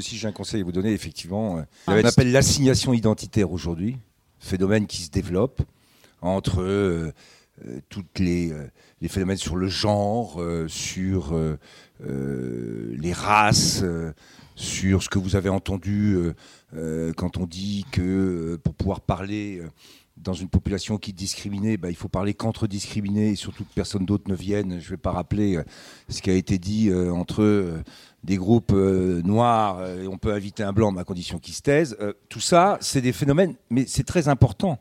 Si j'ai un conseil à vous donner, effectivement, euh, on appelle l'assignation identitaire aujourd'hui, phénomène qui se développe entre euh, euh, toutes les, les, phénomènes sur le genre, sur les races, sur ce que vous avez entendu quand on dit que pour pouvoir parler dans une population qui est discriminée, bah, il faut parler qu'entre discriminés et surtout que personne d'autre ne vienne. Je ne vais pas rappeler ce qui a été dit entre des groupes euh, noirs, euh, on peut inviter un blanc, mais à condition qu'il se taise. Euh, tout ça, c'est des phénomènes, mais c'est très important.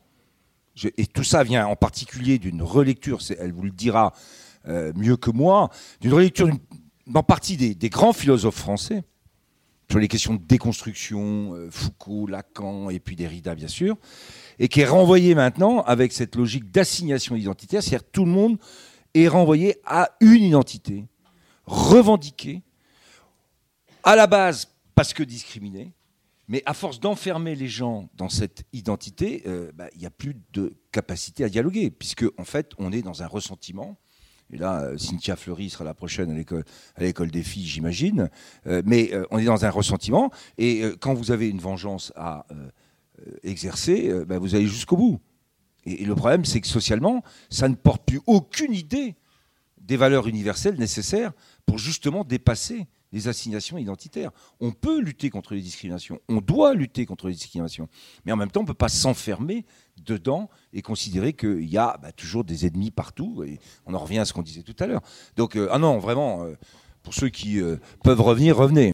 et tout ça vient en particulier d'une relecture, elle vous le dira mieux que moi, d'une relecture en partie des, des, grands philosophes français, sur les questions de déconstruction, Foucault, Lacan, et puis Derrida, bien sûr, et qui est renvoyée maintenant avec cette logique d'assignation identitaire, c'est-à-dire tout le monde est renvoyé à une identité revendiquée, à la base parce que discriminés, mais à force d'enfermer les gens dans cette identité, euh, bah, il n'y a plus de capacité à dialoguer, puisque en fait, on est dans un ressentiment. Et là, euh, Cynthia Fleury sera la prochaine à l'école des filles, j'imagine. Euh, mais on est dans un ressentiment. Et quand vous avez une vengeance à exercer, bah, vous allez jusqu'au bout. et, le problème, c'est que socialement, ça ne porte plus aucune idée des valeurs universelles nécessaires pour justement dépasser les assignations identitaires. On peut lutter contre les discriminations, on doit lutter contre les discriminations, mais en même temps, on ne peut pas s'enfermer dedans et considérer qu'il y a bah, toujours des ennemis partout, et on en revient à ce qu'on disait tout à l'heure. Donc, euh, ah non, vraiment, euh, pour ceux qui euh, peuvent revenir, revenez.